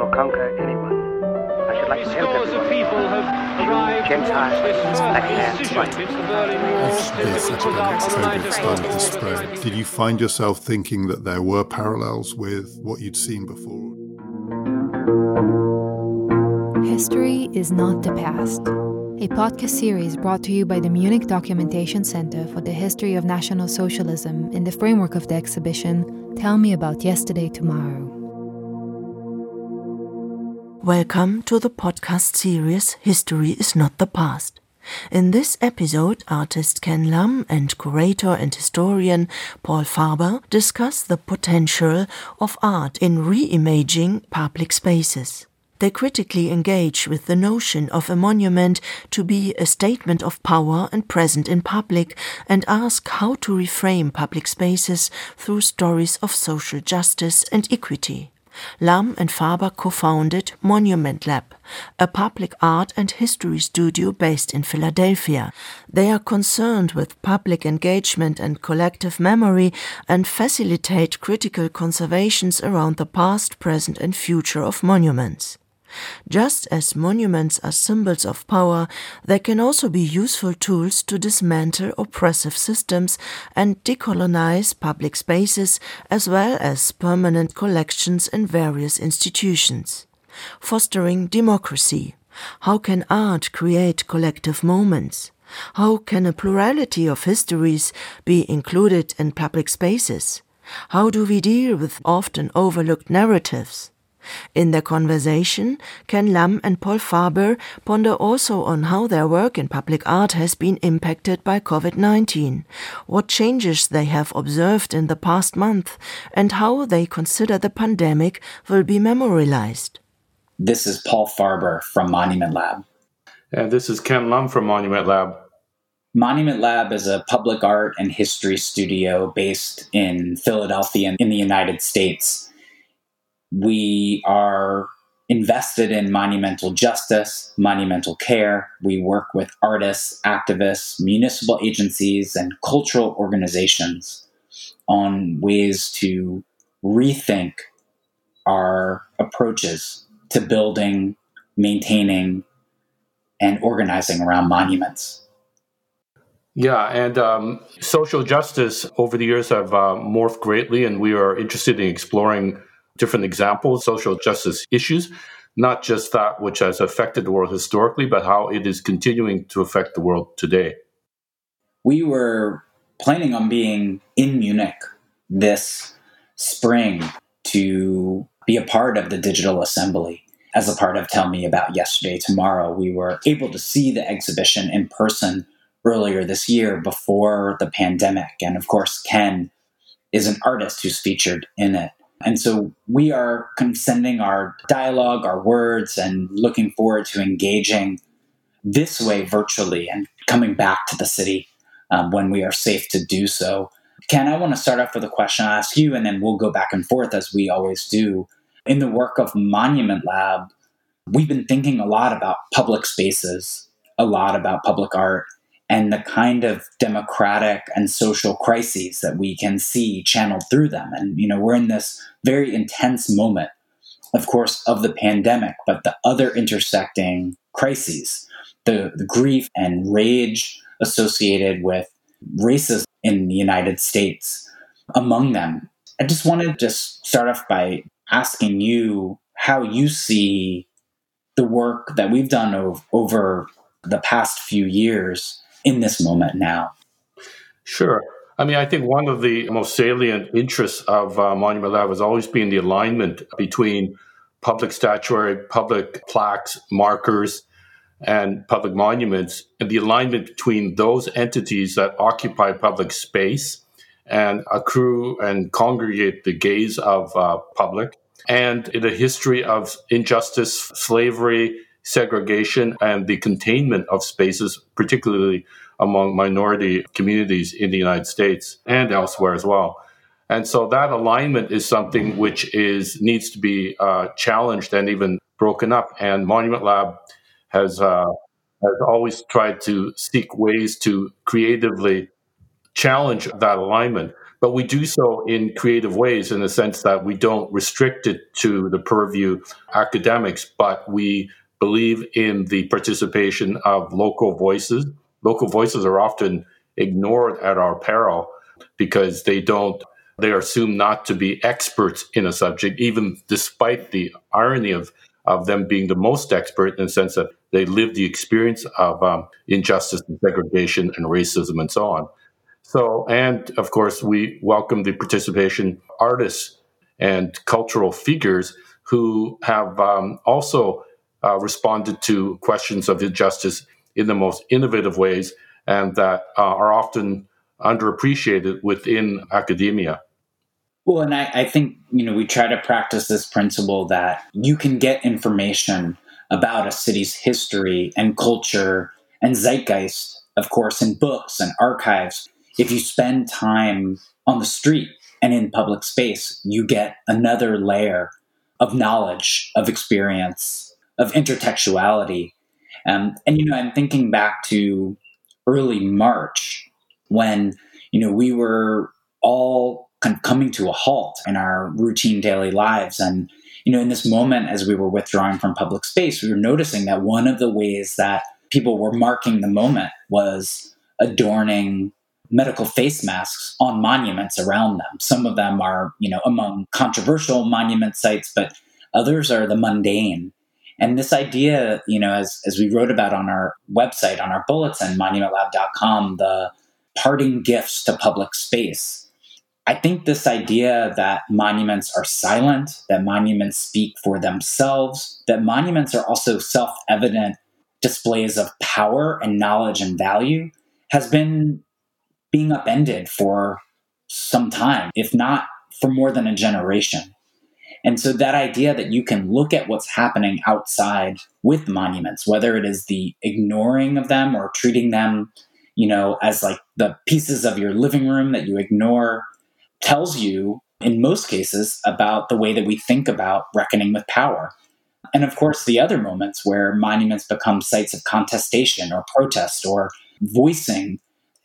or conquer anyone. I should like to help Scores of people have arrived to Gentiles, watch this first black hairs, decision white. since the Berlin Wall As this was put epidemic started, night of started to spread, did you find yourself thinking that there were parallels with what you'd seen before? History is not the past. A podcast series brought to you by the Munich Documentation Center for the History of National Socialism in the framework of the exhibition Tell Me About Yesterday Tomorrow. Welcome to the podcast series History is Not the Past. In this episode, artist Ken Lum and curator and historian Paul Farber discuss the potential of art in reimagining public spaces. They critically engage with the notion of a monument to be a statement of power and present in public and ask how to reframe public spaces through stories of social justice and equity. Lum and Farber co-founded Monument Lab, a public art and history studio based in Philadelphia. They are concerned with public engagement and collective memory and facilitate critical conservations around the past, present and future of monuments. Just as monuments are symbols of power, they can also be useful tools to dismantle oppressive systems and decolonize public spaces as well as permanent collections in various institutions. Fostering democracy. How can art create collective moments? How can a plurality of histories be included in public spaces? How do we deal with often overlooked narratives? In their conversation, Ken Lum and Paul Farber ponder also on how their work in public art has been impacted by COVID 19, what changes they have observed in the past month, and how they consider the pandemic will be memorialized. This is Paul Farber from Monument Lab. And this is Ken Lum from Monument Lab. Monument Lab is a public art and history studio based in Philadelphia in the United States. We are invested in monumental justice, monumental care. We work with artists, activists, municipal agencies, and cultural organizations on ways to rethink our approaches to building, maintaining, and organizing around monuments. Yeah, and um, social justice over the years have uh, morphed greatly, and we are interested in exploring different examples, of social justice issues, not just that which has affected the world historically, but how it is continuing to affect the world today. We were planning on being in Munich this spring to be a part of the digital assembly. As a part of Tell Me About Yesterday Tomorrow, we were able to see the exhibition in person earlier this year before the pandemic. And of course, Ken is an artist who's featured in it. And so we are kind of sending our dialogue, our words, and looking forward to engaging this way virtually and coming back to the city um, when we are safe to do so. Ken, I want to start off with a question I'll ask you, and then we'll go back and forth as we always do. In the work of Monument Lab, we've been thinking a lot about public spaces, a lot about public art, and the kind of democratic and social crises that we can see channeled through them. And, you know, we're in this very intense moment, of course, of the pandemic, but the other intersecting crises, the, the grief and rage associated with racism in the United States, among them. I just wanted to just start off by asking you how you see the work that we've done ov- over the past few years in this moment now. Sure. I mean, I think one of the most salient interests of uh, Monument Lab has always been the alignment between public statuary, public plaques, markers, and public monuments, and the alignment between those entities that occupy public space and accrue and congregate the gaze of uh, public, and in a history of injustice, slavery, segregation, and the containment of spaces, particularly among minority communities in the United States and elsewhere as well. And so that alignment is something which is needs to be uh, challenged and even broken up. And Monument Lab has uh, has always tried to seek ways to creatively challenge that alignment. but we do so in creative ways in the sense that we don't restrict it to the purview academics, but we believe in the participation of local voices. Local voices are often ignored at our peril because they don't they are assumed not to be experts in a subject, even despite the irony of, of them being the most expert in the sense that they live the experience of um, injustice and segregation and racism and so on. So, and of course, we welcome the participation artists and cultural figures who have um, also uh, responded to questions of injustice in the most innovative ways and that uh, are often underappreciated within academia. Well, and I, I, think, you know, we try to practice this principle that you can get information about a city's history and culture and zeitgeist, of course, in books and archives. If you spend time on the street and in public space, you get another layer of knowledge, of experience, of intertextuality. Um, and, you know, I'm thinking back to early March when, you know, we were all kind of coming to a halt in our routine daily lives. And, you know, in this moment, as we were withdrawing from public space, we were noticing that one of the ways that people were marking the moment was adorning medical face masks on monuments around them. Some of them are, you know, among controversial monument sites, but others are the mundane. And this idea, you know, as, as we wrote about on our website, on our bulletin, monumentlab.com, the parting gifts to public space. I think this idea that monuments are silent, that monuments speak for themselves, that monuments are also self evident displays of power and knowledge and value has been being upended for some time, if not for more than a generation. And so that idea that you can look at what's happening outside with monuments, whether it is the ignoring of them or treating them, you know, as like the pieces of your living room that you ignore, tells you in most cases about the way that we think about reckoning with power. And of course, the other moments where monuments become sites of contestation or protest or voicing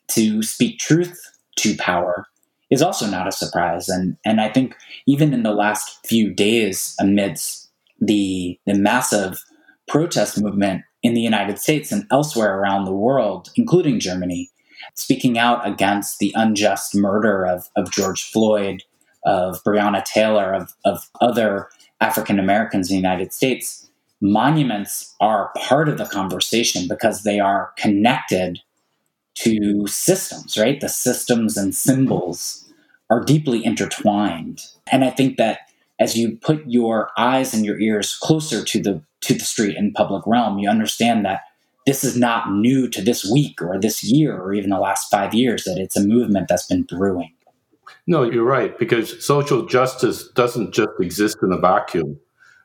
to speak truth to power is also not a surprise. And and I think even in the last few days, amidst the the massive protest movement in the United States and elsewhere around the world, including Germany, speaking out against the unjust murder of, of George Floyd, of Breonna Taylor, of, of other African Americans in the United States, monuments are part of the conversation because they are connected to systems, right? The systems and symbols are deeply intertwined. And I think that as you put your eyes and your ears closer to the to the street and public realm, you understand that this is not new to this week or this year or even the last five years, that it's a movement that's been brewing. No, you're right, because social justice doesn't just exist in a vacuum,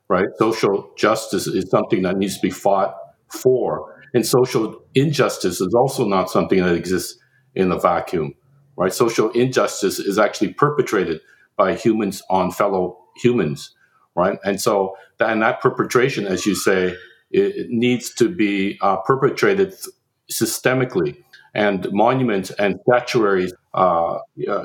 right? Social justice is something that needs to be fought for. And social injustice is also not something that exists in a vacuum, right? Social injustice is actually perpetrated by humans on fellow humans, right? And so, that, and that perpetration, as you say, it, it needs to be uh, perpetrated systemically. And monuments and statuaries uh, uh,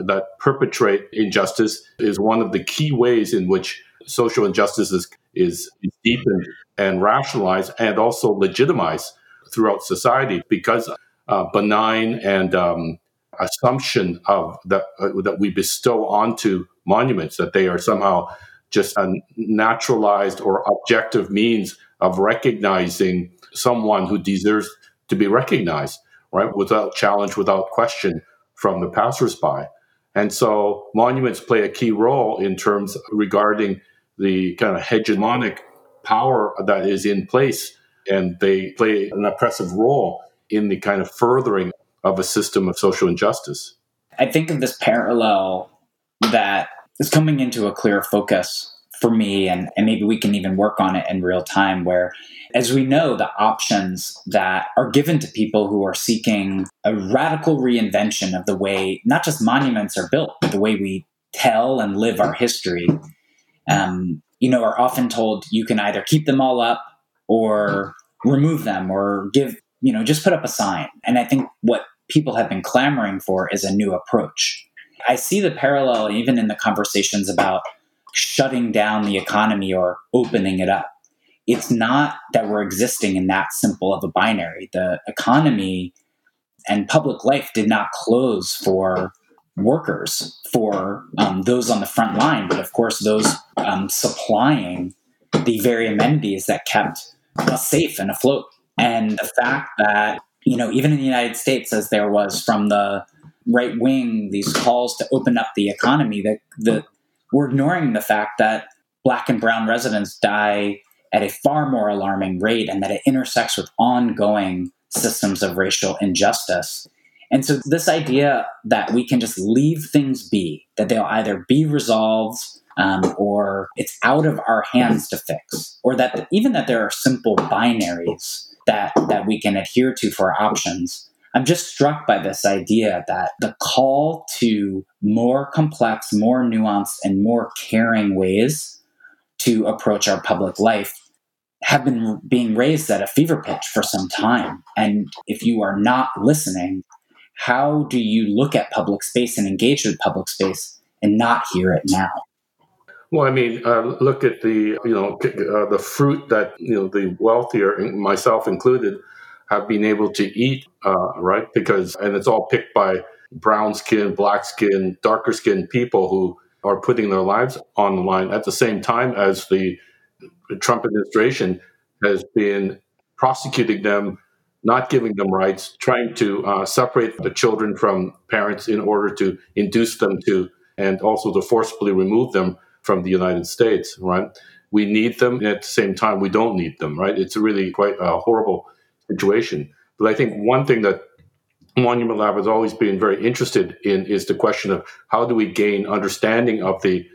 that perpetrate injustice is one of the key ways in which social injustice is, is deepened and rationalized and also legitimized throughout society because uh, benign and um, assumption of that uh, that we bestow onto monuments that they are somehow just a naturalized or objective means of recognizing someone who deserves to be recognized, right, without challenge, without question from the passersby. And so monuments play a key role in terms regarding the kind of hegemonic power that is in place and they play an oppressive role in the kind of furthering of a system of social injustice. I think of this parallel that is coming into a clear focus for me, and, and maybe we can even work on it in real time. Where, as we know, the options that are given to people who are seeking a radical reinvention of the way not just monuments are built, but the way we tell and live our history, um, you know, are often told you can either keep them all up or remove them or give, you know, just put up a sign. And I think what people have been clamoring for is a new approach. I see the parallel even in the conversations about shutting down the economy or opening it up. It's not that we're existing in that simple of a binary. The economy and public life did not close for workers, for um, those on the front line, but of course, those um, supplying the very amenities that kept safe and afloat. And the fact that, you know, even in the United States, as there was from the right wing, these calls to open up the economy, that we're ignoring the fact that black and brown residents die at a far more alarming rate and that it intersects with ongoing systems of racial injustice. And so, this idea that we can just leave things be, that they'll either be resolved um, or it's out of our hands to fix, or that even that there are simple binaries that, that we can adhere to for options. I'm just struck by this idea that the call to more complex, more nuanced, and more caring ways to approach our public life have been being raised at a fever pitch for some time. And if you are not listening, how do you look at public space and engage with public space and not hear it now? Well, I mean, uh, look at the you know uh, the fruit that you know the wealthier, myself included, have been able to eat, uh, right? Because and it's all picked by brown skin, black skin, darker skinned people who are putting their lives on the line at the same time as the Trump administration has been prosecuting them, not giving them rights, trying to uh, separate the children from parents in order to induce them to, and also to forcibly remove them from the United States, right? We need them, and at the same time, we don't need them, right? It's really quite a horrible situation. But I think one thing that Monument Lab has always been very interested in is the question of how do we gain understanding of the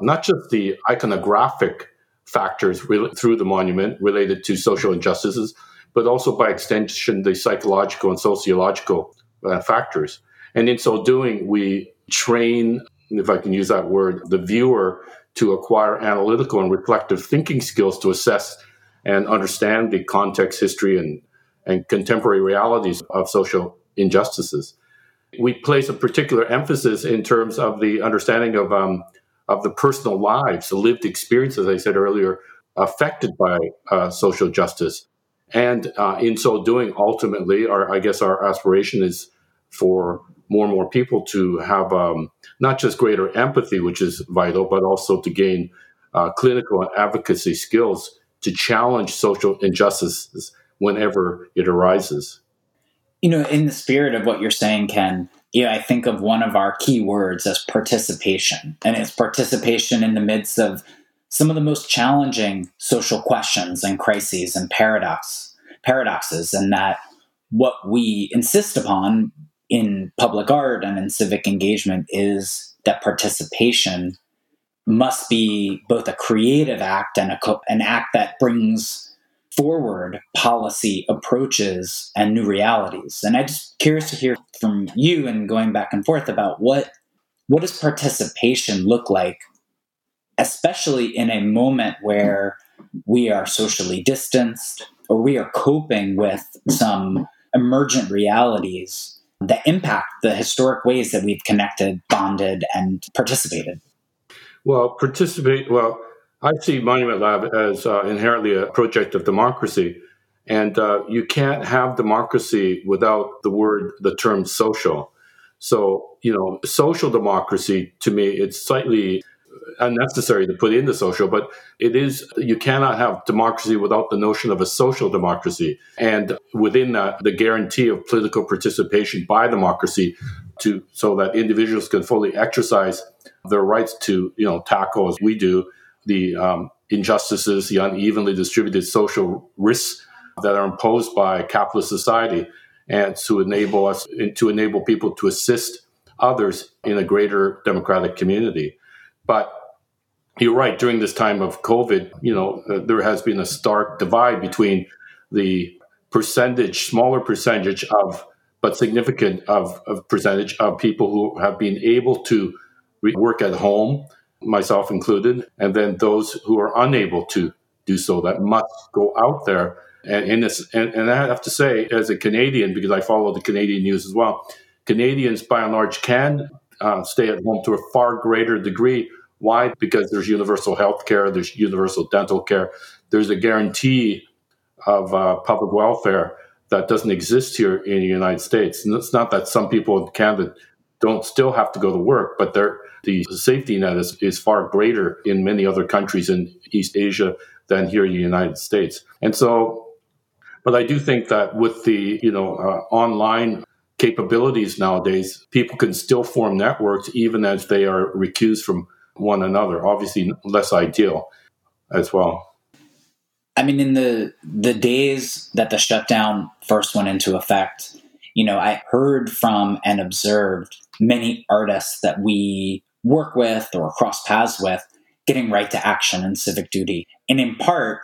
not just the iconographic factors re- through the monument related to social injustices, but also by extension the psychological and sociological uh, factors. And in so doing, we train, if I can use that word, the viewer to acquire analytical and reflective thinking skills to assess and understand the context, history, and, and contemporary realities of social injustices. We place a particular emphasis in terms of the understanding of um, of the personal lives, the lived experiences, I said earlier, affected by uh, social justice. And uh, in so doing, ultimately, our, I guess our aspiration is for more and more people to have um, not just greater empathy, which is vital, but also to gain uh, clinical and advocacy skills to challenge social injustices whenever it arises. You know, in the spirit of what you're saying, Ken, yeah, I think of one of our key words as participation, and it's participation in the midst of some of the most challenging social questions and crises and paradox paradoxes, and that what we insist upon in public art and in civic engagement is that participation must be both a creative act and a co- an act that brings forward policy approaches and new realities. And I'm just curious to hear from you and going back and forth about what what does participation look like, especially in a moment where we are socially distanced or we are coping with some emergent realities that impact the historic ways that we've connected, bonded, and participated. Well, participate. Well, I see Monument Lab as uh, inherently a project of democracy. And uh, you can't have democracy without the word, the term social. So, you know, social democracy to me, it's slightly unnecessary to put in the social, but it is, you cannot have democracy without the notion of a social democracy. And within that, the guarantee of political participation by democracy to, so that individuals can fully exercise their rights to, you know, tackle as we do the um, injustices, the unevenly distributed social risks that are imposed by capitalist society, and to enable us to enable people to assist others in a greater democratic community. But you're right. During this time of COVID, you know, uh, there has been a stark divide between the percentage, smaller percentage of, but significant of, of percentage of people who have been able to work at home myself included, and then those who are unable to do so that must go out there. And in this, and, and I have to say, as a Canadian, because I follow the Canadian news as well, Canadians by and large can um, stay at home to a far greater degree. Why? Because there's universal health care, there's universal dental care, there's a guarantee of uh, public welfare that doesn't exist here in the United States. And it's not that some people in Canada don't still have to go to work, but the safety net is, is far greater in many other countries in East Asia than here in the United States. And so, but I do think that with the you know uh, online capabilities nowadays, people can still form networks even as they are recused from one another. Obviously, less ideal as well. I mean, in the the days that the shutdown first went into effect, you know, I heard from and observed many artists that we work with or cross paths with getting right to action and civic duty. And in part,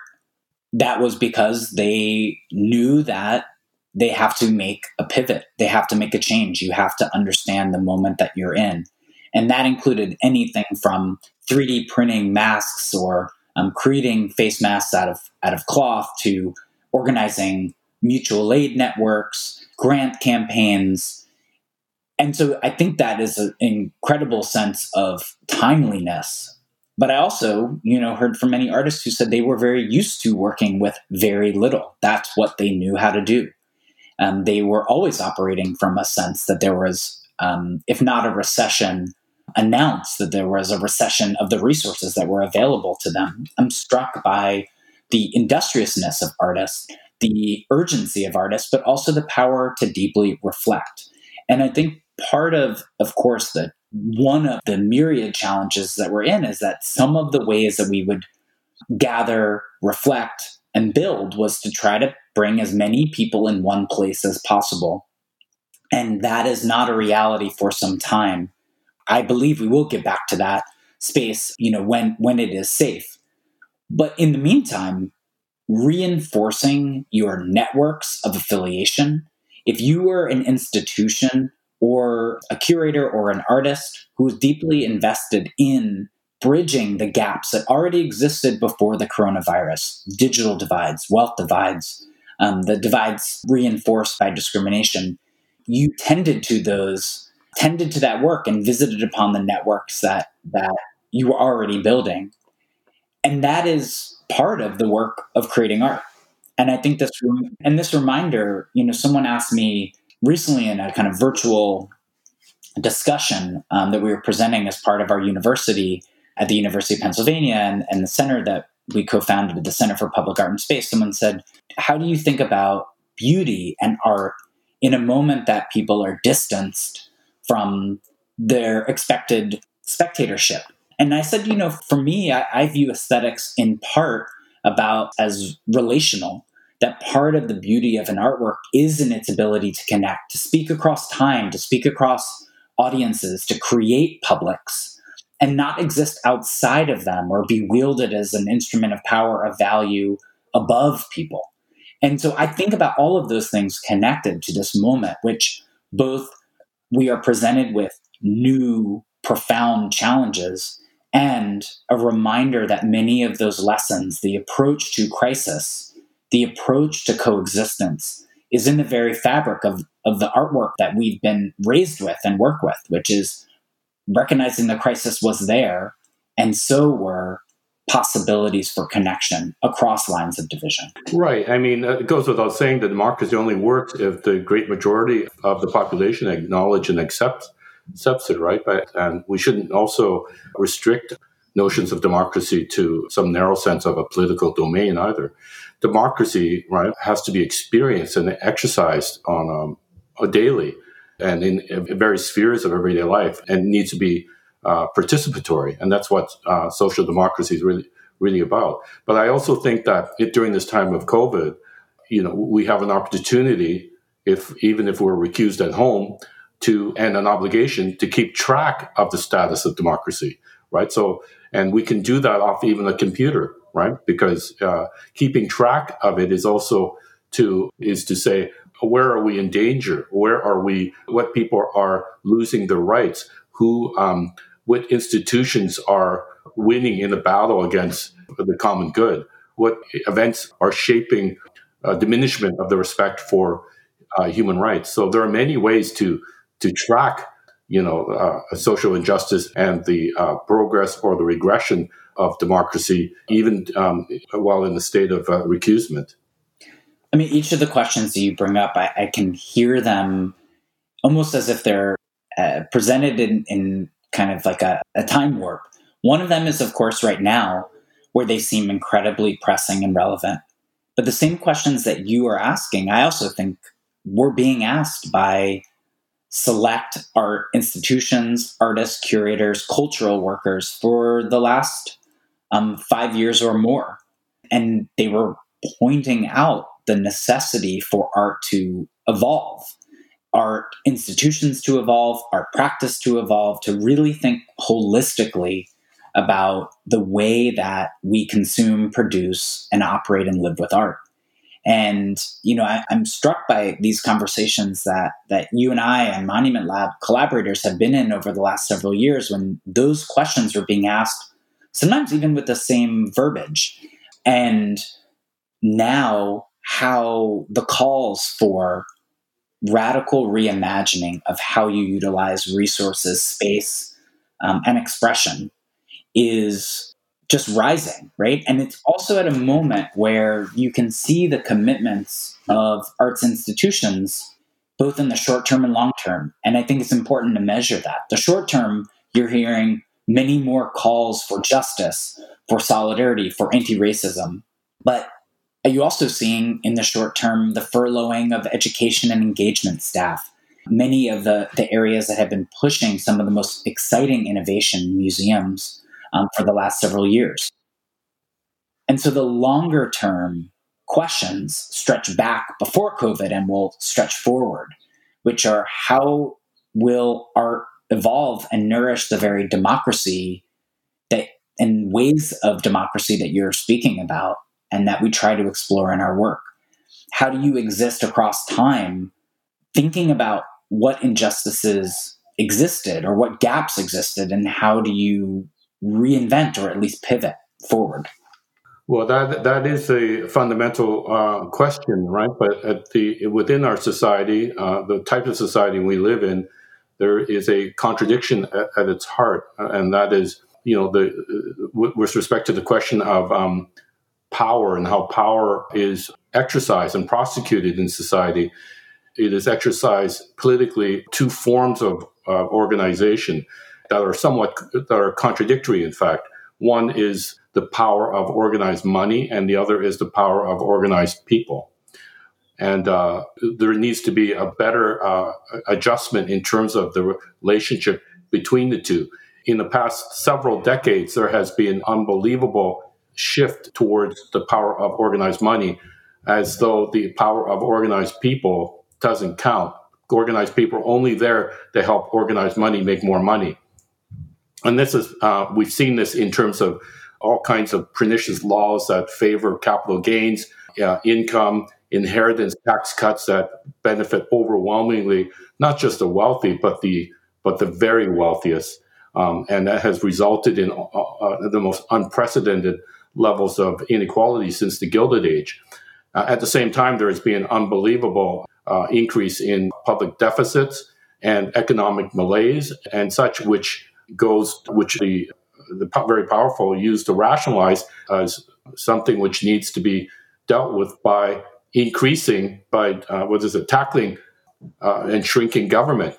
that was because they knew that they have to make a pivot, they have to make a change. You have to understand the moment that you're in. And that included anything from 3D printing masks or um, creating face masks out of out of cloth to organizing mutual aid networks, grant campaigns, and so I think that is an incredible sense of timeliness. But I also, you know, heard from many artists who said they were very used to working with very little. That's what they knew how to do. Um, they were always operating from a sense that there was, um, if not a recession, announced that there was a recession of the resources that were available to them. I'm struck by the industriousness of artists, the urgency of artists, but also the power to deeply reflect. And I think part of, of course, the one of the myriad challenges that we're in is that some of the ways that we would gather, reflect, and build was to try to bring as many people in one place as possible. And that is not a reality for some time. I believe we will get back to that space, you know, when when it is safe. But in the meantime, reinforcing your networks of affiliation. If you are an institution or a curator or an artist who is deeply invested in bridging the gaps that already existed before the coronavirus, digital divides, wealth divides, um, the divides reinforced by discrimination, you tended to those tended to that work and visited upon the networks that that you were already building. And that is part of the work of creating art. And i think this and this reminder you know someone asked me recently in a kind of virtual discussion um, that we were presenting as part of our university at the university of pennsylvania and, and the center that we co-founded the center for public art and space. Someone said how do you think about beauty and art in a moment that people are distanced from their expected spectatorship. And I said, you know, for me, I, I view aesthetics in part about as relational that part of the beauty of an artwork is in its ability to connect, to speak across time, to speak across audiences, to create publics, and not exist outside of them or be wielded as an instrument of power, of value above people. And so I think about all of those things connected to this moment, which both we are presented with new, profound challenges and a reminder that many of those lessons, the approach to crisis, the approach to coexistence, is in the very fabric of, of the artwork that we've been raised with and work with, which is recognizing the crisis was there, and so were possibilities for connection across lines of division. Right. I mean, it goes without saying that democracy only works if the great majority of the population acknowledge and accept accepts it, right? But, and we shouldn't also restrict notions of democracy to some narrow sense of a political domain either. Democracy, right, has to be experienced and exercised on um, a daily and in, in various spheres of everyday life and needs to be uh, participatory, and that's what uh, social democracy is really really about. But I also think that it, during this time of COVID, you know, we have an opportunity, if even if we're recused at home, to and an obligation to keep track of the status of democracy, right? So, and we can do that off even a computer, right? Because uh, keeping track of it is also to is to say where are we in danger? Where are we? What people are losing their rights? Who um, what institutions are winning in the battle against the common good, what events are shaping a diminishment of the respect for uh, human rights. So there are many ways to to track you know, uh, social injustice and the uh, progress or the regression of democracy, even um, while in the state of uh, recusement. I mean, each of the questions that you bring up, I, I can hear them almost as if they're uh, presented in, in kind of like a, a time warp. One of them is, of course, right now, where they seem incredibly pressing and relevant. But the same questions that you are asking, I also think were being asked by select art institutions, artists, curators, cultural workers for the last um, five years or more. And they were pointing out the necessity for art to evolve, art institutions to evolve, our practice to evolve, to really think holistically about the way that we consume, produce, and operate and live with art. And you know, I, am struck by these conversations that that you and I and Monument Lab collaborators have been in over the last several years, when those questions were being asked, sometimes even with the same verbiage, and now how the calls for radical reimagining of how you utilize resources, space, um, and expression is just rising, right? And it's also at a moment where you can see the commitments of arts institutions, both in the short term and long term. And I think it's important to measure that. The short term, you're hearing many more calls for justice, for solidarity, for anti racism. But are you also seeing in the short term the furloughing of education and engagement staff? Many of the, the areas that have been pushing some of the most exciting innovation museums um, for the last several years. And so the longer term questions stretch back before COVID and will stretch forward, which are how will art evolve and nourish the very democracy that and ways of democracy that you're speaking about and that we try to explore in our work? How do you exist across time thinking about what injustices existed or what gaps existed and how do you reinvent or at least pivot forward? Well, that that is a fundamental uh, question, right? But at the within our society, uh, the type of society we live in, there is a contradiction at, at its heart, and that is, you know, the uh, with respect to the question of um, power and how power is exercised and prosecuted in society. It is exercised politically two forms of organization that are somewhat that are contradictory. In fact, one is the power of organized money, and the other is the power of organized people. And uh, there needs to be a better uh, adjustment in terms of the relationship between the two. In the past several decades, there has been unbelievable shift towards the power of organized money, as though the power of organized people doesn't count. Organized people are only there to help organized money make more money and this is uh, we've seen this in terms of all kinds of pernicious laws that favor capital gains, uh, income, inheritance tax cuts that benefit overwhelmingly not just the wealthy but the but the very wealthiest, um, and that has resulted in uh, uh the most unprecedented levels of inequality since the Gilded Age. Uh, at the same time, there has been an unbelievable uh, increase in public deficits and economic malaise and such, which goes, which the the very powerful use to rationalize as something which needs to be dealt with by increasing by uh, what is it tackling uh, and shrinking government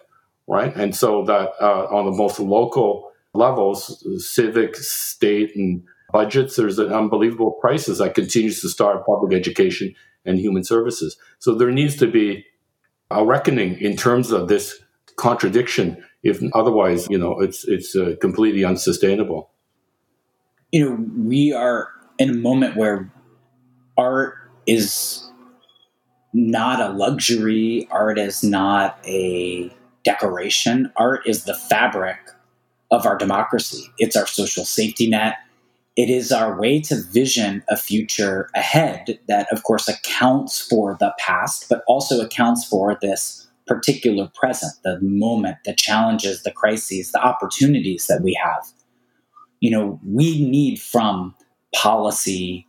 right and so that uh, on the most local levels civic state and budgets there's an unbelievable crisis that continues to start public education and human services so there needs to be a reckoning in terms of this contradiction if otherwise, you know, it's it's uh, completely unsustainable. You know, we are in a moment where art is not a luxury. Art is not a decoration. Art is the fabric of our democracy. It's our social safety net. It is our way to vision a future ahead that, of course, accounts for the past, but also accounts for this particular present, the moment, the challenges, the crises, the opportunities that we have. You know, we need from policy,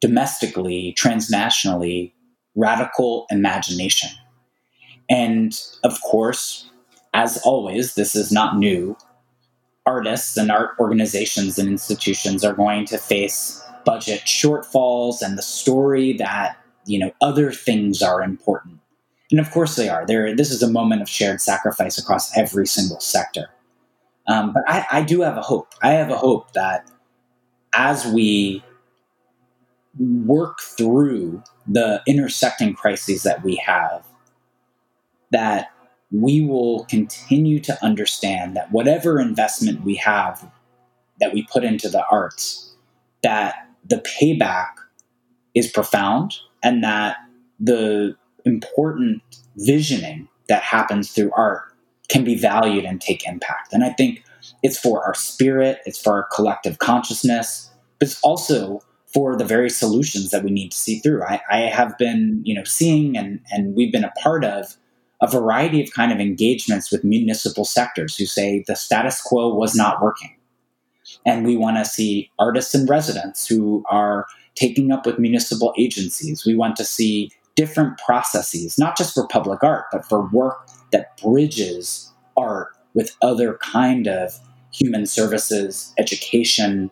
domestically, transnationally, radical imagination. And of course, as always, this is not new. Artists and art organizations and institutions are going to face budget shortfalls and the story that, you know, other things are important. And of course they are. There, this is a moment of shared sacrifice across every single sector. Um, but I, I do have a hope. I have a hope that as we work through the intersecting crises that we have, that we will continue to understand that whatever investment we have that we put into the arts, that the payback is profound and that the important visioning that happens through art can be valued and take impact. And I think it's for our spirit, it's for our collective consciousness, but it's also for the very solutions that we need to see through. I, I have been, you know, seeing and and we've been a part of a variety of kind of engagements with municipal sectors who say the status quo was not working. And we want to see artists and residents who are taking up with municipal agencies. We want to see different processes, not just for public art, but for work that bridges art with other kind of human services, education,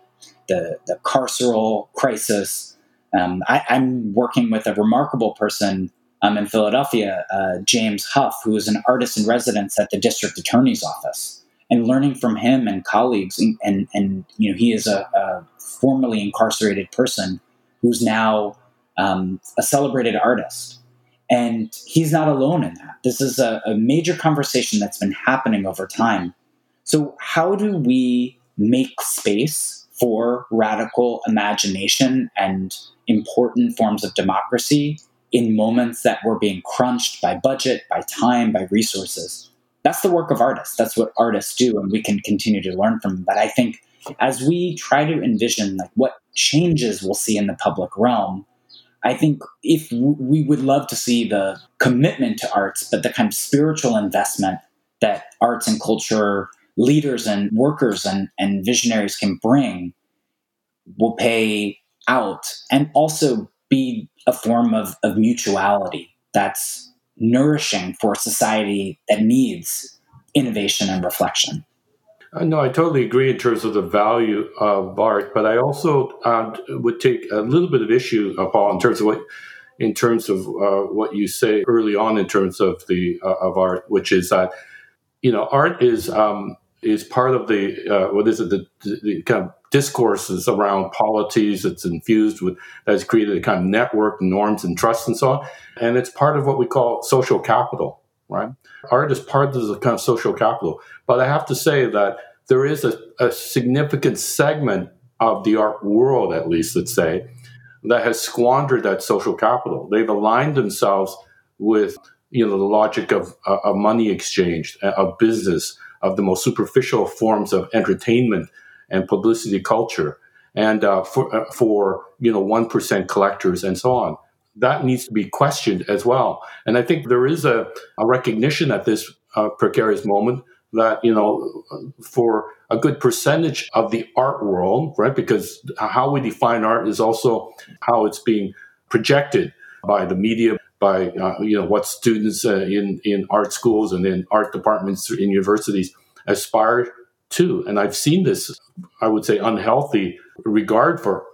the, the carceral crisis. Um, I, am working with a remarkable person um, in Philadelphia, uh, James Hough, who is an artist in residence at the district attorney's office, and learning from him and colleagues. And, and, and you know, he is a, a, formerly incarcerated person who's now um, a celebrated artist. And he's not alone in that. This is a, a major conversation that's been happening over time. So, how do we make space for radical imagination and important forms of democracy in moments that we're being crunched by budget, by time, by resources? That's the work of artists. That's what artists do, and we can continue to learn from them. But I think as we try to envision like what changes we'll see in the public realm, I think if we would love to see the commitment to arts, but the kind of spiritual investment that arts and culture leaders and workers and, and visionaries can bring will pay out and also be a form of, of mutuality that's nourishing for society that needs innovation and reflection. Uh, no, I totally agree in terms of the value of art, but I also uh, would take a little bit of issue, uh, Paul, in terms of what, in terms of uh, what you say early on in terms of the uh, of art, which is that you know art is um, is part of the uh, what is it the, the, kind of discourses around polities. It's infused with has created a kind of network, norms, and trust, and so on, and it's part of what we call social capital right? Art is part of the kind of social capital. But I have to say that there is a, a significant segment of the art world, at least, let's say, that has squandered that social capital. They've aligned themselves with you know the logic of, uh, of money exchange, uh, of business, of the most superficial forms of entertainment and publicity culture, and uh, for uh, for you know one percent collectors and so on that needs to be questioned as well. And I think there is a, a recognition at this uh, precarious moment that, you know, for a good percentage of the art world, right? Because how we define art is also how it's being projected by the media, by, uh, you know, what students uh, in, in art schools and in art departments in universities aspire to. And I've seen this, I would say, unhealthy regard for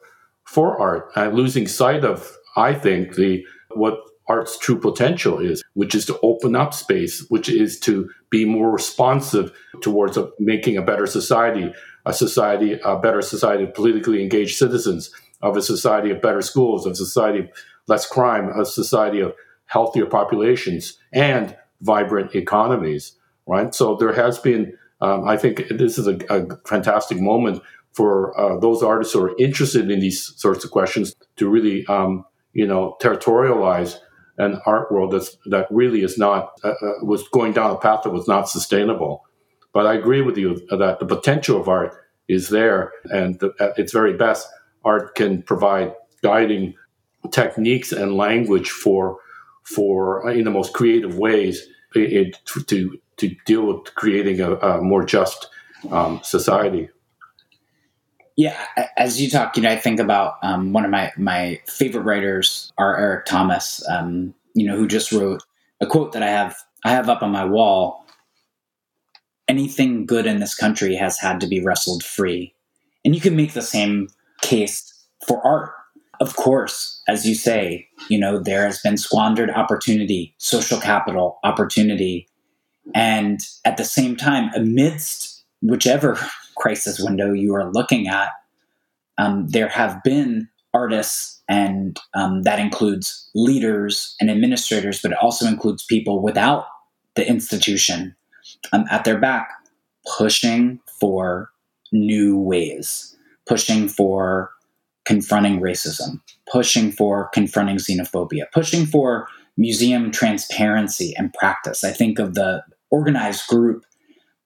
for art, uh, losing sight of I think the what art's true potential is, which is to open up space, which is to be more responsive towards a, making a better society, a society, a better society of politically engaged citizens, of a society of better schools, of a society of less crime, a society of healthier populations and vibrant economies. Right. So there has been, um, I think, this is a, a fantastic moment for uh, those artists who are interested in these sorts of questions to really um, you know, territorialize an art world that's, that really is not, uh, uh, was going down a path that was not sustainable. But I agree with you that the potential of art is there, and the, at its very best, art can provide guiding techniques and language for, for uh, in the most creative ways it, to, to deal with creating a, a more just um, society. Yeah, as you talk, you know, I think about um, one of my my favorite writers, are Eric Thomas. Um, you know, who just wrote a quote that I have I have up on my wall. anything good in this country has had to be wrestled free. And you can make the same case for art. Of course, as you say, you know, there has been squandered opportunity, social capital opportunity. And at the same time, amidst whichever crisis window you are looking at, um, there have been artists, and um, that includes leaders and administrators, but it also includes people without the institution um, at their back, pushing for new ways, pushing for confronting racism, pushing for confronting xenophobia, pushing for museum transparency and practice. I think of the organized group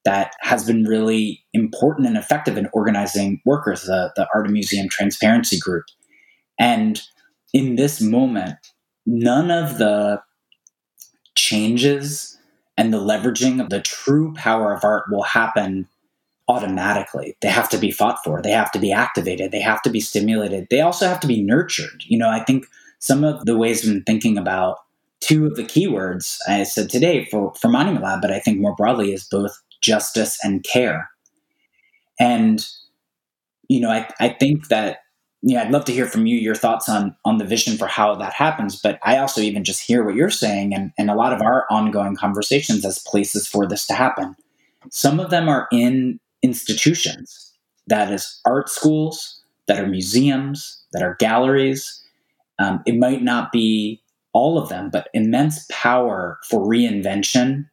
that has been really important and effective in organizing workers, the, the Art Museum Transparency Group. And in this moment, none of the changes and the leveraging of the true power of art will happen automatically. They have to be fought for, they have to be activated, they have to be stimulated, they also have to be nurtured. You know, I think some of the ways been thinking about two of the keywords I said today for, for Monument Lab, but I think more broadly is both justice and care. And, you know, I, I think that yeah, I'd love to hear from you your thoughts on on the vision for how that happens. But I also even just hear what you're saying and, and a lot of our ongoing conversations as places for this to happen. Some of them are in institutions, that is art schools, that are museums, that are galleries. Um, it might not be all of them, but immense power for reinvention,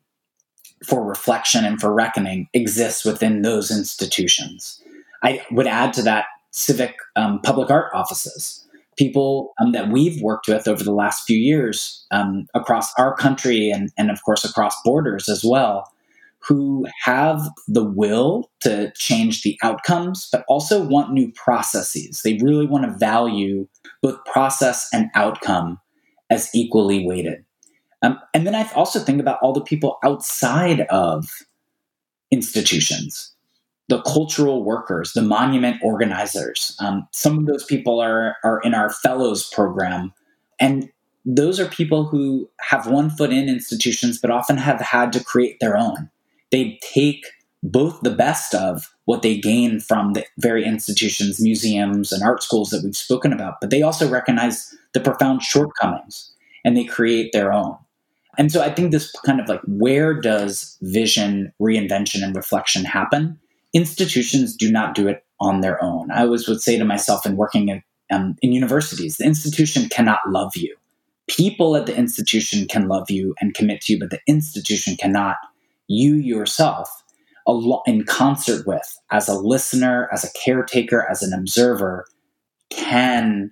for reflection, and for reckoning exists within those institutions. I would add to that civic um, public art offices, people um, that we've worked with over the last few years um, across our country and, and, of course, across borders as well, who have the will to change the outcomes, but also want new processes. They really want to value both process and outcome as equally weighted. Um, and then I also think about all the people outside of institutions the cultural workers, the monument organizers. Um, some of those people are are in our fellows program, and those are people who have one foot in institutions, but often have had to create their own. They take both the best of what they gain from the very institutions, museums, and art schools that we've spoken about, but they also recognize the profound shortcomings and they create their own. And so I think this kind of like where does vision, reinvention, and reflection happen? institutions do not do it on their own. I always would say to myself in working in, um, in universities, the institution cannot love you. People at the institution can love you and commit to you, but the institution cannot. You yourself, in concert with, as a listener, as a caretaker, as an observer, can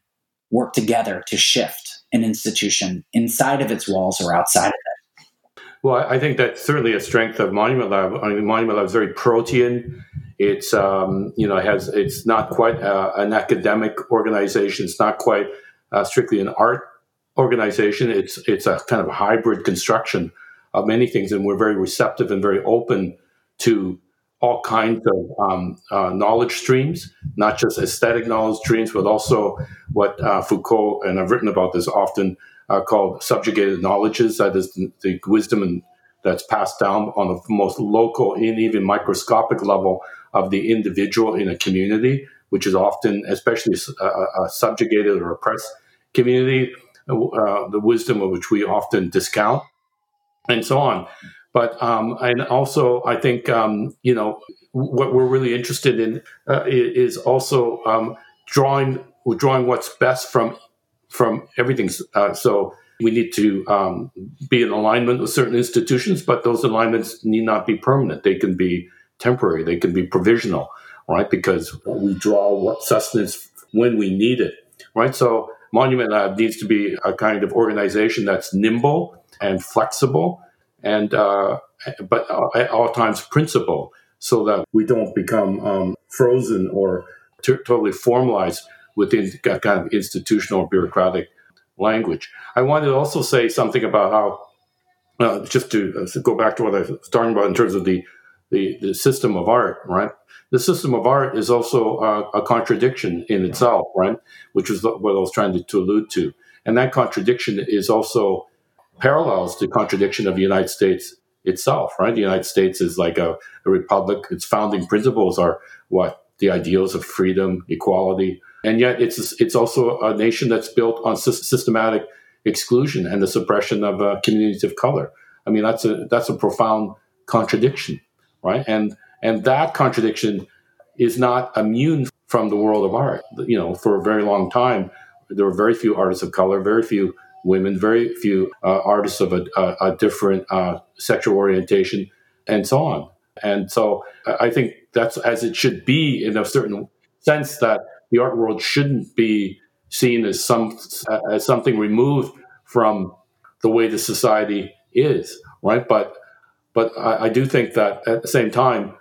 work together to shift an institution inside of its walls or outside of it. Well, I think that's certainly a strength of Monument Lab. I mean, Monument Lab is very protean it's um, you know has it's not quite uh, an academic organization. It's not quite uh, strictly an art organization. It's it's a kind of hybrid construction of many things, and we're very receptive and very open to all kinds of um, uh, knowledge streams, not just aesthetic knowledge streams, but also what uh, Foucault and I've written about this often uh, called subjugated knowledges. That is the, wisdom and that's passed down on the most local and even microscopic level of the individual in a community, which is often, especially a, a subjugated or oppressed community, uh, the wisdom of which we often discount, and so on. But um, and also, I think um, you know what we're really interested in uh, is also um, drawing drawing what's best from from everything. Uh, so we need to um, be in alignment with certain institutions, but those alignments need not be permanent. They can be temporary, they can be provisional, right? Because we draw what sustenance when we need it, right? So Monument Lab needs to be a kind of organization that's nimble and flexible, and uh, but at all times principle, so that we don't become um, frozen or t- totally formalized within kind of institutional bureaucratic language. I wanted to also say something about how, uh, just to uh, go back to what I was talking about in terms of the the, the system of art, right? The system of art is also a contradiction in itself, right? Which is what I was trying to, to, allude to. And that contradiction is also parallels the contradiction of the United States itself, right? The United States is like a, a republic. Its founding principles are what the ideals of freedom, equality, and yet it's it's also a nation that's built on sy- systematic exclusion and the suppression of uh, communities of color. I mean, that's a that's a profound contradiction, right? And and that contradiction is not immune from the world of art. You know, for a very long time, there were very few artists of color, very few women, very few uh, artists of a, a, a different uh, sexual orientation, and so on. And so I think that's as it should be in a certain sense that the art world shouldn't be seen as some as something removed from the way the society is, right? But but I, I do think that at the same time,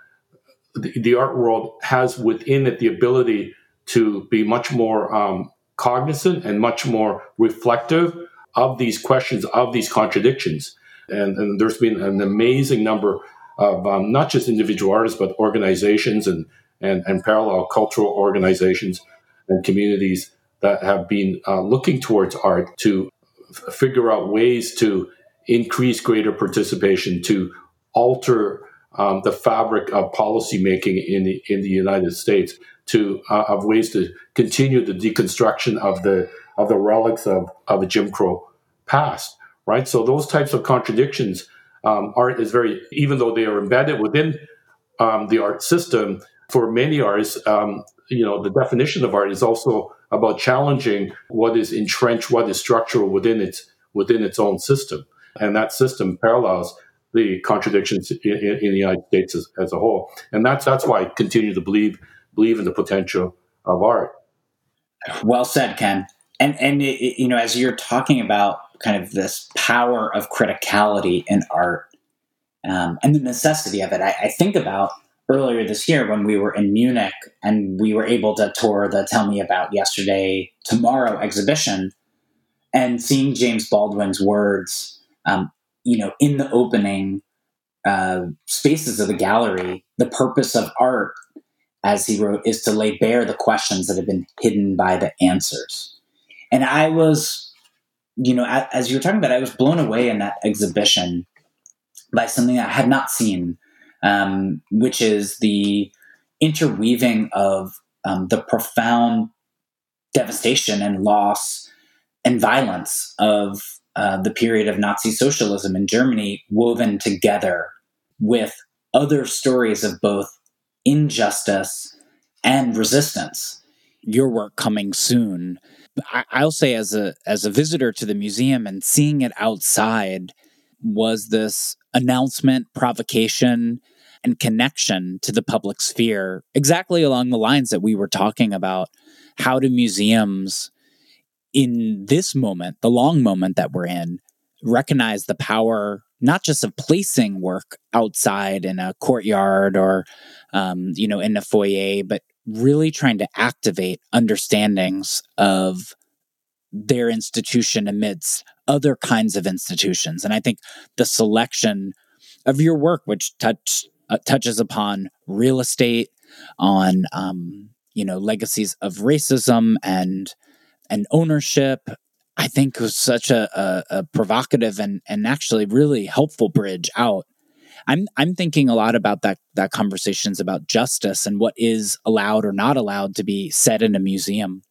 the, the, art world has within it the ability to be much more um, cognizant and much more reflective of these questions, of these contradictions. And, and there's been an amazing number of um, not just individual artists, but organizations and, and, and parallel cultural organizations and communities that have been uh, looking towards art to f- figure out ways to increase greater participation, to alter um, the fabric of policymaking in the in the United States, to uh, of ways to continue the deconstruction of the of the relics of of the Jim Crow past. Right. So those types of contradictions, um, art is very even though they are embedded within um, the art system. For many artists, um, you know, the definition of art is also about challenging what is entrenched, what is structural within its within its own system, and that system parallels the contradictions in, in the United States as, as, a whole. And that's that's why I continue to believe believe in the potential of art. Well said, Ken. And and it, you know, as you're talking about kind of this power of criticality in art um, and the necessity of it, I, I think about earlier this year when we were in Munich and we were able to tour the Tell Me About Yesterday Tomorrow exhibition and seeing James Baldwin's words um, you know, in the opening uh, spaces of the gallery, the purpose of art, as he wrote, is to lay bare the questions that have been hidden by the answers. And I was, you know, as you were talking about, I was blown away in that exhibition by something I had not seen, um, which is the interweaving of um, the profound devastation and loss and violence of uh, the period of Nazi socialism in Germany woven together with other stories of both injustice and resistance. Your work coming soon. I, will say, as a as a visitor to the museum and seeing it outside, was this announcement, provocation, and connection to the public sphere exactly along the lines that we were talking about. How do museums in this moment, the long moment that we're in, recognize the power not just of placing work outside in a courtyard or um, you know in a foyer, but really trying to activate understandings of their institution amidst other kinds of institutions. And I think the selection of your work, which touch, uh, touches upon real estate, on um, you know legacies of racism and and ownership I think was such a, a, a, provocative and, and actually really helpful bridge out. I'm I'm thinking a lot about that that conversations about justice and what is allowed or not allowed to be said in a museum.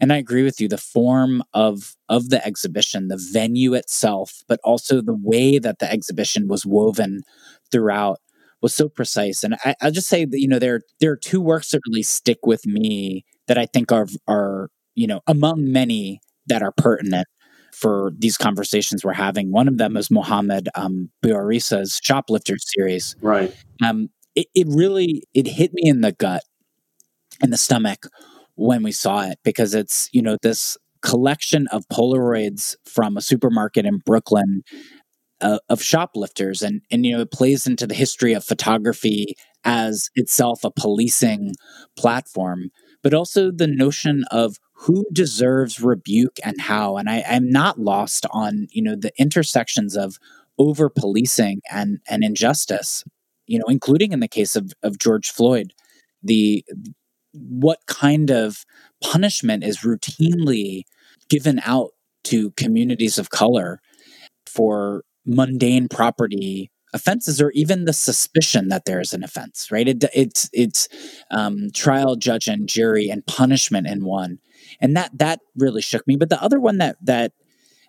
And I agree with you. The form of of the exhibition, the venue itself, but also the way that the exhibition was woven throughout was so precise. And I, will just say that you know there there are two works that really stick with me that I think are are you know, among many that are pertinent for these conversations we're having. One of them is Mohamed um, Bourouissa's Shoplifter series. Right. Um, it, it really it hit me in the gut, in the stomach when we saw it because it's you know this collection of Polaroids from a supermarket in Brooklyn uh, of shoplifters, and and you know it plays into the history of photography as itself a policing platform, but also the notion of who deserves rebuke and how. And I, I'm not lost on, you know, the intersections of over policing and, and injustice, you know, including in the case of, of George Floyd, the what kind of punishment is routinely given out to communities of color for mundane property offenses or even the suspicion that there is an offense right? It, it's it's um, trial judge and jury and punishment in one and that that really shook me but the other one that that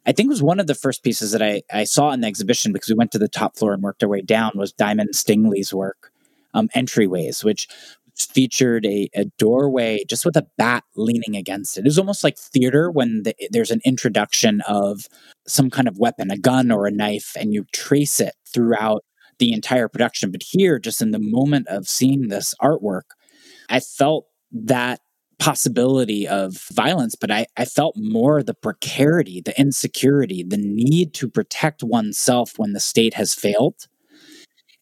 i think was one of the first pieces that i i saw in the exhibition because we went to the top floor and worked our way down was Diamond Stingily's work um, entryways which featured a, a doorway just with a bat leaning against it. It was almost like theater when the, there's an introduction of some kind of weapon, a gun or a knife, and you trace it throughout the entire production. But here, just in the moment of seeing this artwork, I felt that possibility of violence, but I, I felt more the precarity, the insecurity, the need to protect oneself when the state has failed.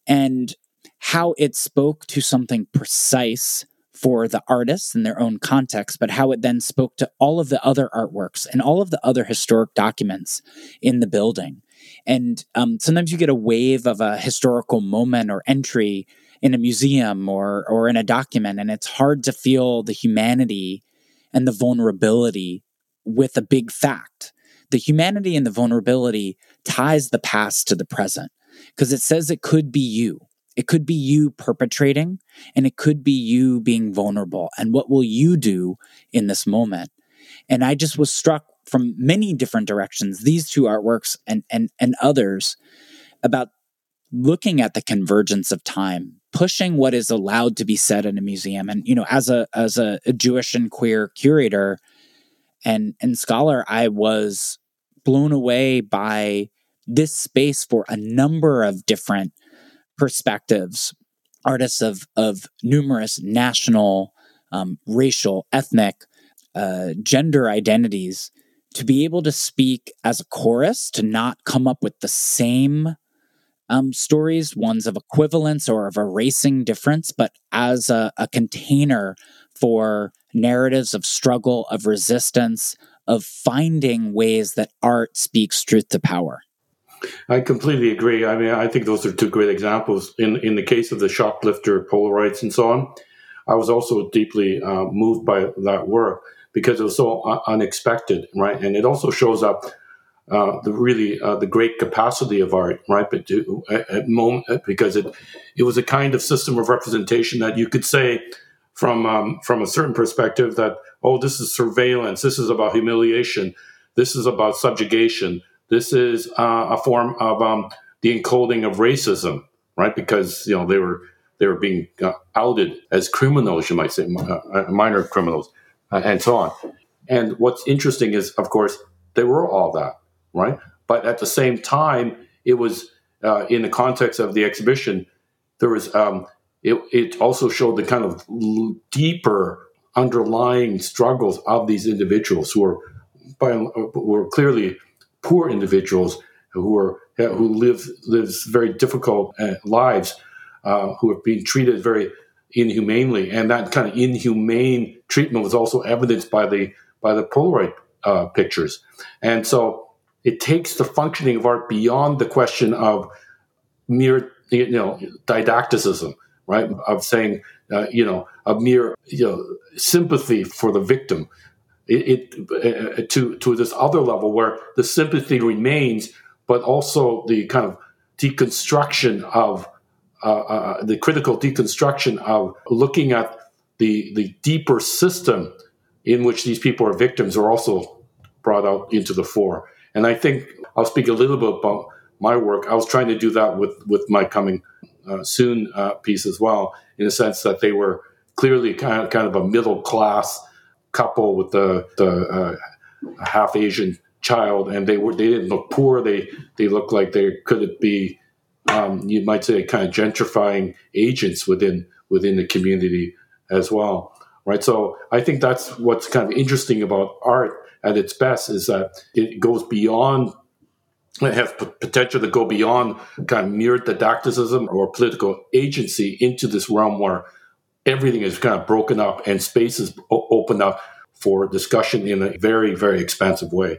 And how it spoke to something precise for the artists in their own context, but how it then spoke to all of the other artworks and all of the other historic documents in the building. And um, sometimes you get a wave of a historical moment or entry in a museum or or in a document, and it's hard to feel the humanity and the vulnerability with a big fact. The humanity and the vulnerability ties the past to the present because it says it could be you. It could be you perpetrating, and it could be you being vulnerable. And what will you do in this moment? And I just was struck from many different directions, these two artworks and and and others, about looking at the convergence of time, pushing what is allowed to be said in a museum. And you know, as a as a, a Jewish and queer curator and and scholar, I was blown away by this space for a number of different perspectives, artists of of numerous national, um, racial, ethnic, uh, gender identities, to be able to speak as a chorus, to not come up with the same um, stories, ones of equivalence or of erasing difference, but as a, a container for narratives of struggle, of resistance, of finding ways that art speaks truth to power. I completely agree. I mean, I think those are two great examples. In in the case of the shoplifter Polaroids and so on, I was also deeply uh, moved by that work because it was so unexpected, right? And it also shows up uh, the really uh, the great capacity of art, right? But to, at, moment because it it was a kind of system of representation that you could say from um, from a certain perspective that oh, this is surveillance, this is about humiliation, this is about subjugation this is uh, a form of um, the encoding of racism, right? Because you know they were they were being uh, outed as criminals, you might say, uh, uh, minor criminals, and so on. And what's interesting is, of course, they were all that, right? But at the same time, it was uh, in the context of the exhibition. There was um, it, it also showed the kind of deeper underlying struggles of these individuals who were by, were clearly poor individuals who are who live lives very difficult uh, lives, uh, who are being treated very inhumanely, and that kind of inhumane treatment was also evidenced by the by the Polaroid uh, pictures, and so it takes the functioning of art beyond the question of mere you know didacticism, right? Of saying uh, you know a mere you know sympathy for the victim it, it uh, to to this other level where the sympathy remains, but also the kind of deconstruction of uh, uh, the critical deconstruction of looking at the the deeper system in which these people are victims are also brought out into the fore. And I think I'll speak a little bit about my work. I was trying to do that with with my coming uh, soon uh, piece as well, in a sense that they were clearly kind of, kind of a middle class couple with the the uh, half Asian child, and they were they didn't look poor. They they looked like they could be um, you might say kind of gentrifying agents within within the community as well, right? So I think that's what's kind of interesting about art at its best is that it goes beyond it has potential to go beyond kind of mere didacticism or political agency into this realm where everything is kind of broken up and spaces open up for discussion in a very, very expansive way.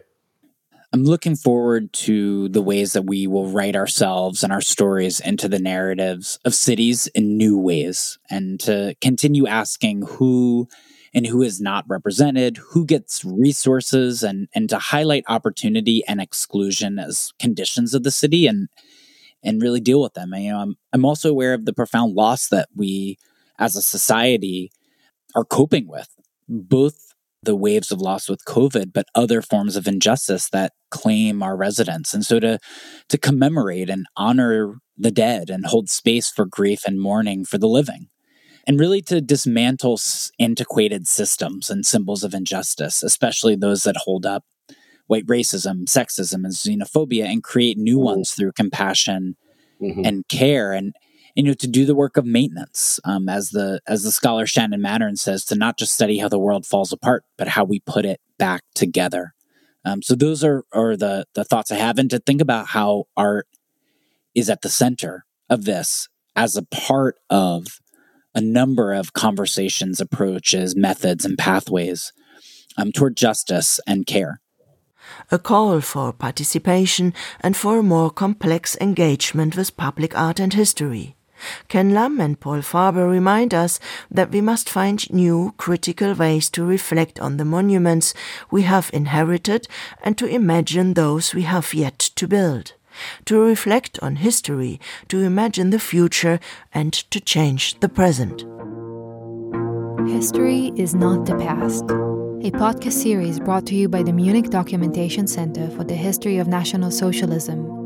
I'm looking forward to the ways that we will write ourselves and our stories into the narratives of cities in new ways and to continue asking who and who is not represented, who gets resources, and, and to highlight opportunity and exclusion as conditions of the city. And and really deal with them. And, you know, I'm I'm also aware of the profound loss that we as a society are coping with, both the waves of loss with COVID, but other forms of injustice that claim our residents. And so to to commemorate and honor the dead and hold space for grief and mourning for the living. And really to dismantle antiquated systems and symbols of injustice, especially those that hold up white racism, sexism, and xenophobia, and create new mm-hmm. ones through compassion mm-hmm. and care. And you know to do the work of maintenance um, as the as the scholar Shannon Mattern says to not just study how the world falls apart but how we put it back together um, so those are are the the thoughts i have and to think about how art is at the center of this as a part of a number of conversations approaches methods and pathways um, toward justice and care a call for participation and for a more complex engagement with public art and history. Ken Lum and Paul Farber remind us that we must find new, critical ways to reflect on the monuments we have inherited and to imagine those we have yet to build. To reflect on history, to imagine the future, and to change the present. History is not the past. A podcast series brought to you by the Munich Documentation Center for the History of National Socialism